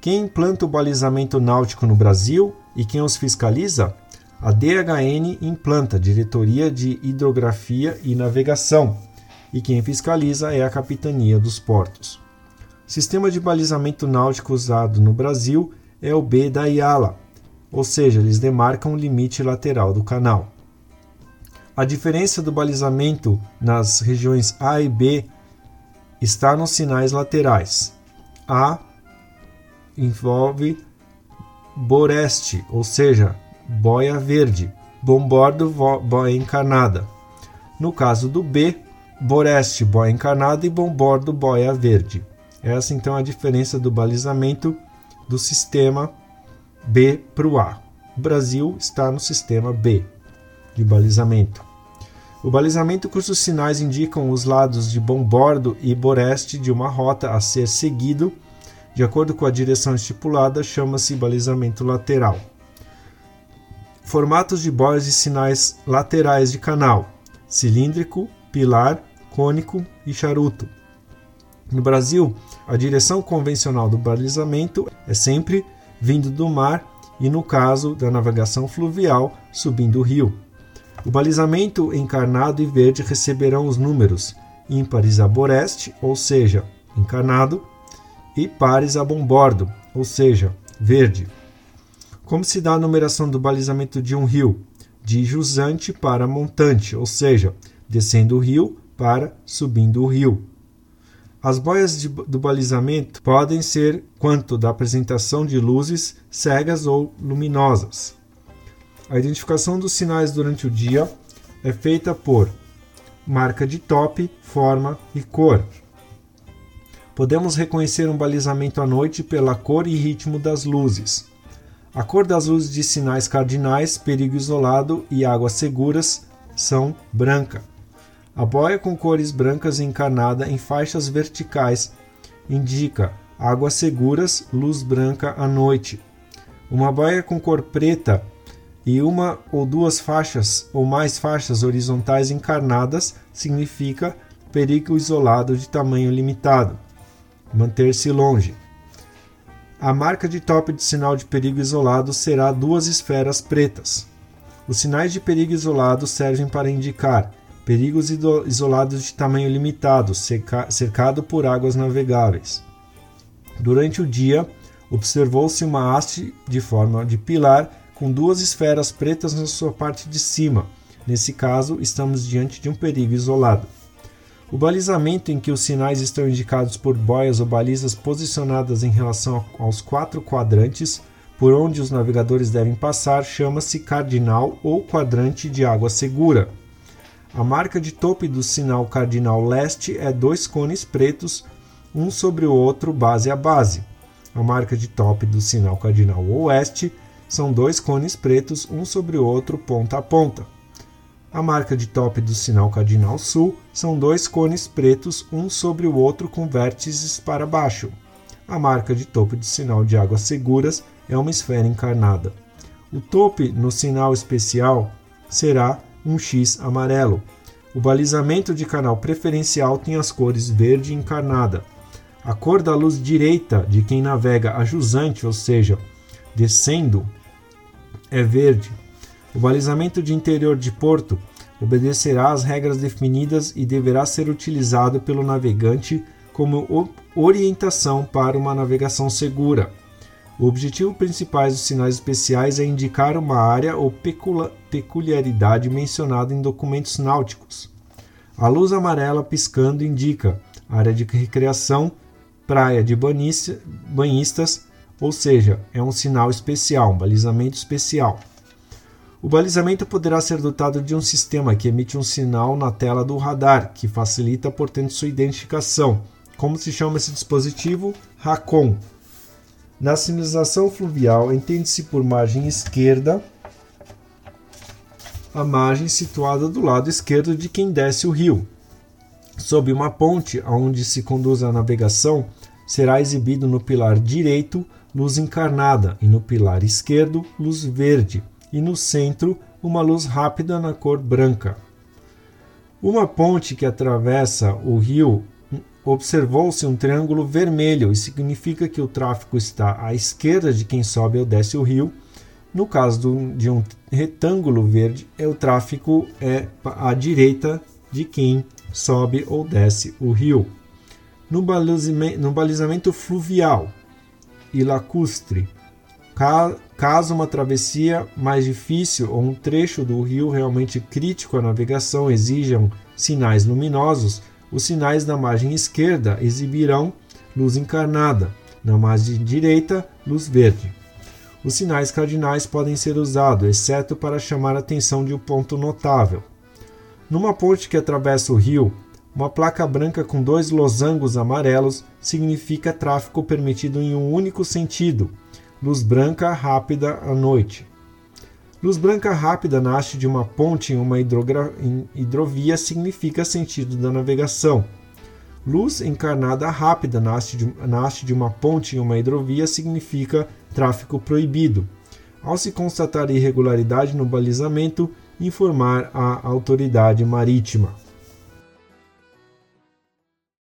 Quem implanta o balizamento náutico no Brasil e quem os fiscaliza? A DHN implanta Diretoria de Hidrografia e Navegação e quem fiscaliza é a Capitania dos Portos. O sistema de balizamento náutico usado no Brasil é o B da IALA, ou seja, eles demarcam o limite lateral do canal. A diferença do balizamento nas regiões A e B está nos sinais laterais. A envolve boreste, ou seja, boia verde, bombordo, boia encarnada. No caso do B, boreste, boia encarnada e bombordo, boia verde. Essa então é a diferença do balizamento do sistema B para o A. O Brasil está no sistema B de balizamento. O balizamento cujos sinais indicam os lados de bombordo e boreste de uma rota a ser seguido de acordo com a direção estipulada, chama-se balizamento lateral. Formatos de boias e sinais laterais de canal: cilíndrico, pilar, cônico e charuto. No Brasil, a direção convencional do balizamento é sempre vindo do mar e, no caso da navegação fluvial, subindo o rio. O balizamento encarnado e verde receberão os números ímpares boreste, ou seja, encarnado, e pares a bombordo, ou seja, verde. Como se dá a numeração do balizamento de um rio? De jusante para montante, ou seja, descendo o rio para subindo o rio. As boias de, do balizamento podem ser quanto da apresentação de luzes cegas ou luminosas. A identificação dos sinais durante o dia é feita por marca de top, forma e cor. Podemos reconhecer um balizamento à noite pela cor e ritmo das luzes. A cor das luzes de sinais cardinais, perigo isolado e águas seguras são branca. A boia com cores brancas encarnada em faixas verticais indica águas seguras, luz branca à noite. Uma boia com cor preta e uma ou duas faixas ou mais faixas horizontais encarnadas significa perigo isolado de tamanho limitado. Manter-se longe. A marca de top de sinal de perigo isolado será duas esferas pretas. Os sinais de perigo isolado servem para indicar perigos isolados de tamanho limitado, cercado por águas navegáveis. Durante o dia, observou-se uma haste de forma de pilar com duas esferas pretas na sua parte de cima. Nesse caso, estamos diante de um perigo isolado. O balizamento em que os sinais estão indicados por boias ou balizas posicionadas em relação aos quatro quadrantes por onde os navegadores devem passar chama-se cardinal ou quadrante de água segura. A marca de topo do sinal cardinal leste é dois cones pretos, um sobre o outro, base a base. A marca de top do sinal cardinal oeste são dois cones pretos, um sobre o outro, ponta a ponta. A marca de top do sinal cardinal sul são dois cones pretos, um sobre o outro com vértices para baixo. A marca de topo de sinal de águas seguras é uma esfera encarnada. O tope no sinal especial será um X amarelo. O balizamento de canal preferencial tem as cores verde encarnada. A cor da luz direita de quem navega a jusante, ou seja, descendo, é verde. O balizamento de interior de porto obedecerá às regras definidas e deverá ser utilizado pelo navegante como orientação para uma navegação segura. O objetivo principal dos sinais especiais é indicar uma área ou peculiaridade mencionada em documentos náuticos. A luz amarela piscando indica área de recreação, praia de banhistas, ou seja, é um sinal especial, um balizamento especial. O balizamento poderá ser dotado de um sistema que emite um sinal na tela do radar, que facilita, portanto, sua identificação. Como se chama esse dispositivo? RACON. Na sinalização fluvial, entende-se por margem esquerda a margem situada do lado esquerdo de quem desce o rio. Sob uma ponte aonde se conduz a navegação, será exibido no pilar direito luz encarnada e no pilar esquerdo luz verde e no centro uma luz rápida na cor branca. Uma ponte que atravessa o rio observou-se um triângulo vermelho e significa que o tráfego está à esquerda de quem sobe ou desce o rio. No caso de um retângulo verde, é o tráfego é à direita de quem sobe ou desce o rio. No balizamento, no balizamento fluvial e lacustre, caso uma travessia mais difícil ou um trecho do rio realmente crítico à navegação exijam sinais luminosos, os sinais na margem esquerda exibirão luz encarnada, na margem direita, luz verde. Os sinais cardinais podem ser usados, exceto para chamar a atenção de um ponto notável. Numa ponte que atravessa o rio, uma placa branca com dois losangos amarelos significa tráfego permitido em um único sentido, luz branca rápida à noite. Luz branca rápida nasce de uma ponte em uma hidrovia significa sentido da navegação. Luz encarnada rápida nasce de, nasce de uma ponte em uma hidrovia significa tráfego proibido. Ao se constatar irregularidade no balizamento, informar a autoridade marítima.